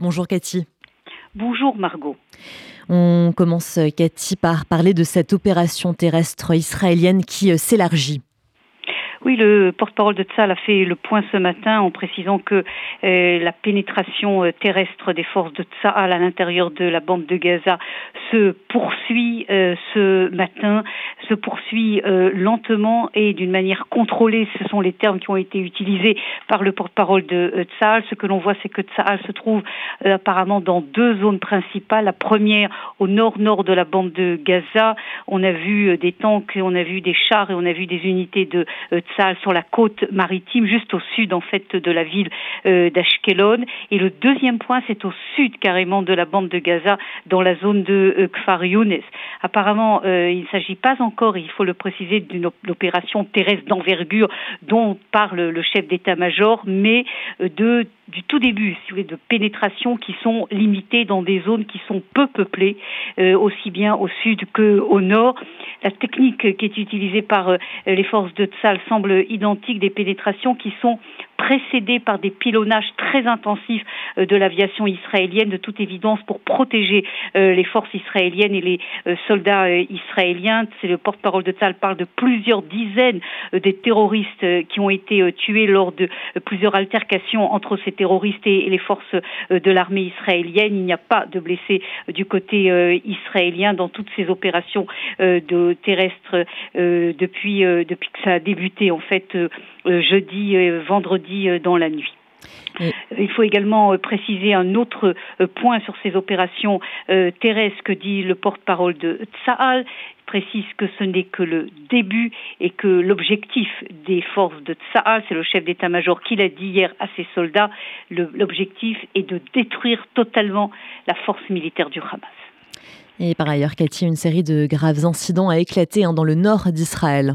Bonjour Cathy. Bonjour Margot. On commence Cathy par parler de cette opération terrestre israélienne qui euh, s'élargit. Oui, le porte-parole de Tzal a fait le point ce matin en précisant que euh, la pénétration euh, terrestre des forces de Tzal à l'intérieur de la bande de Gaza se poursuit euh, ce matin, se poursuit lentement et d'une manière contrôlée. Ce sont les termes qui ont été utilisés par le porte-parole de Tzal. Ce que l'on voit, c'est que Tzal se trouve apparemment dans deux zones principales. La première au nord-nord de la bande de Gaza. On a vu des tanks, on a vu des chars et on a vu des unités de sur la côte maritime, juste au sud en fait de la ville euh, d'Ashkelon. Et le deuxième point, c'est au sud carrément de la bande de Gaza, dans la zone de euh, Kfar Younes. Apparemment, euh, il ne s'agit pas encore, il faut le préciser, d'une opération terrestre d'envergure dont parle le chef d'état-major, mais de du tout début, si vous voulez, de pénétration qui sont limitées dans des zones qui sont peu peuplées, aussi bien au sud qu'au nord. La technique qui est utilisée par les forces de Tzal semble identique des pénétrations qui sont précédées par des pilonnages très intensifs euh, de l'aviation israélienne, de toute évidence, pour protéger euh, les forces israéliennes et les euh, soldats israéliens. C'est le porte-parole de Tzal parle de plusieurs dizaines des terroristes qui ont été tués lors de plusieurs altercations entre ces terroristes et les forces de l'armée israélienne. Il n'y a pas de blessés du côté israélien dans toutes ces opérations de terrestres depuis depuis que ça a débuté en fait jeudi, vendredi dans la nuit. Il faut également euh, préciser un autre euh, point sur ces opérations euh, terrestres que dit le porte-parole de Tsahal précise que ce n'est que le début et que l'objectif des forces de Tsahal, c'est le chef d'état-major qui l'a dit hier à ses soldats, l'objectif est de détruire totalement la force militaire du Hamas. Et par ailleurs, Cathy, une série de graves incidents a éclaté hein, dans le nord d'Israël.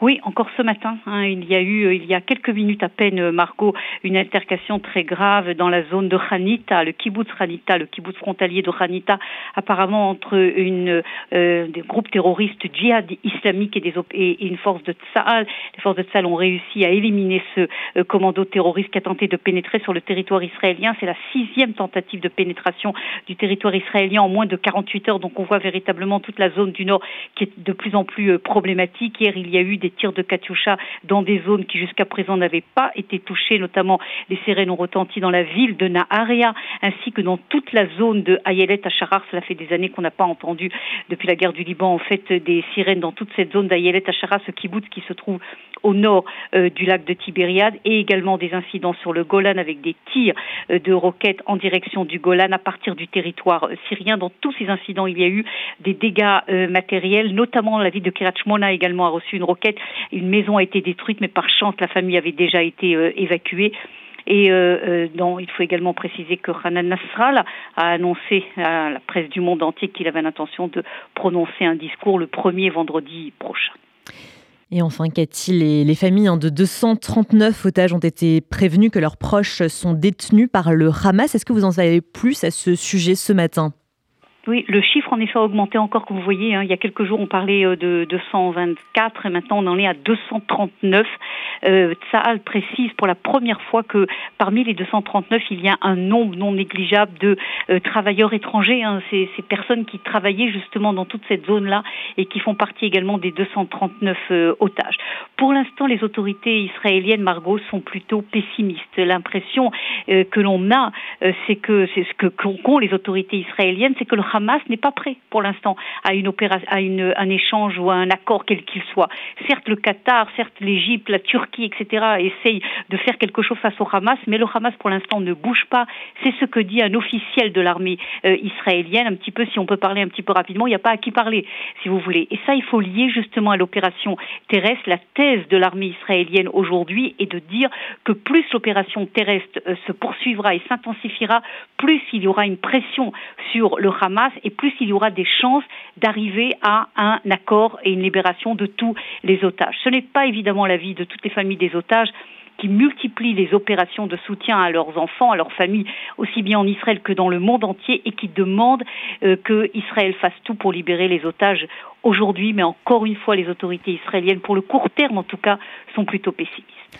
Oui, encore ce matin, hein, il y a eu, euh, il y a quelques minutes à peine, euh, Margot, une altercation très grave dans la zone de Hanita, le kibbutz Hanita, le kibbutz frontalier de Hanita, apparemment entre une, euh, des groupes terroristes djihad islamiques et, des, et une force de Tsahal. Les forces de Tsahal ont réussi à éliminer ce commando terroriste qui a tenté de pénétrer sur le territoire israélien. C'est la sixième tentative de pénétration du territoire israélien en moins de 48 heures. Donc on voit véritablement toute la zone du nord qui est de plus en plus problématique. Hier, il y a eu des des tirs de Katyusha dans des zones qui jusqu'à présent n'avaient pas été touchées, notamment les sirènes ont retenti dans la ville de Naharia, ainsi que dans toute la zone de Ayelet Acharar. Cela fait des années qu'on n'a pas entendu, depuis la guerre du Liban, en fait, des sirènes dans toute cette zone d'Ayelet Acharar, ce kibbutz qui se trouve au nord euh, du lac de Tibériade, et également des incidents sur le Golan avec des tirs euh, de roquettes en direction du Golan à partir du territoire euh, syrien. Dans tous ces incidents, il y a eu des dégâts matériels, notamment la ville de Kiryat Shmona également a reçu une roquette une maison a été détruite, mais par chance, la famille avait déjà été évacuée. Et il faut également préciser que Hanan Nasrallah a annoncé à la presse du monde entier qu'il avait l'intention de prononcer un discours le premier vendredi prochain. Et enfin, Cathy, les, les familles hein, de 239 otages ont été prévenues que leurs proches sont détenus par le Hamas. Est-ce que vous en savez plus à ce sujet ce matin? Oui, le chiffre en effet a augmenté encore, comme vous voyez. Hein. il y a quelques jours, on parlait euh, de 224 et maintenant on en est à 239. Euh, Tsahal précise pour la première fois que parmi les 239, il y a un nombre non négligeable de euh, travailleurs étrangers, hein. ces, personnes qui travaillaient justement dans toute cette zone-là et qui font partie également des 239 euh, otages. Pour l'instant, les autorités israéliennes, Margot, sont plutôt pessimistes. L'impression que l'on a, c'est que c'est ce que qu'ont les autorités israéliennes, c'est que le Hamas n'est pas prêt pour l'instant à une opération, à un échange ou à un accord quel qu'il soit. Certes, le Qatar, certes l'Égypte, la Turquie, etc., essayent de faire quelque chose face au Hamas, mais le Hamas pour l'instant ne bouge pas. C'est ce que dit un officiel de l'armée euh, israélienne. Un petit peu, si on peut parler un petit peu rapidement, il n'y a pas à qui parler, si vous voulez. Et ça, il faut lier justement à l'opération terrestre. La thèse de l'armée israélienne aujourd'hui est de dire que plus l'opération terrestre euh, se poursuivra et s'intensifiera, plus il y aura une pression sur le Hamas et plus il y aura des chances d'arriver à un accord et une libération de tous les otages. Ce n'est pas évidemment l'avis de toutes les familles des otages qui multiplient les opérations de soutien à leurs enfants, à leurs familles, aussi bien en Israël que dans le monde entier, et qui demandent euh, que Israël fasse tout pour libérer les otages aujourd'hui. Mais encore une fois, les autorités israéliennes, pour le court terme en tout cas, sont plutôt pessimistes.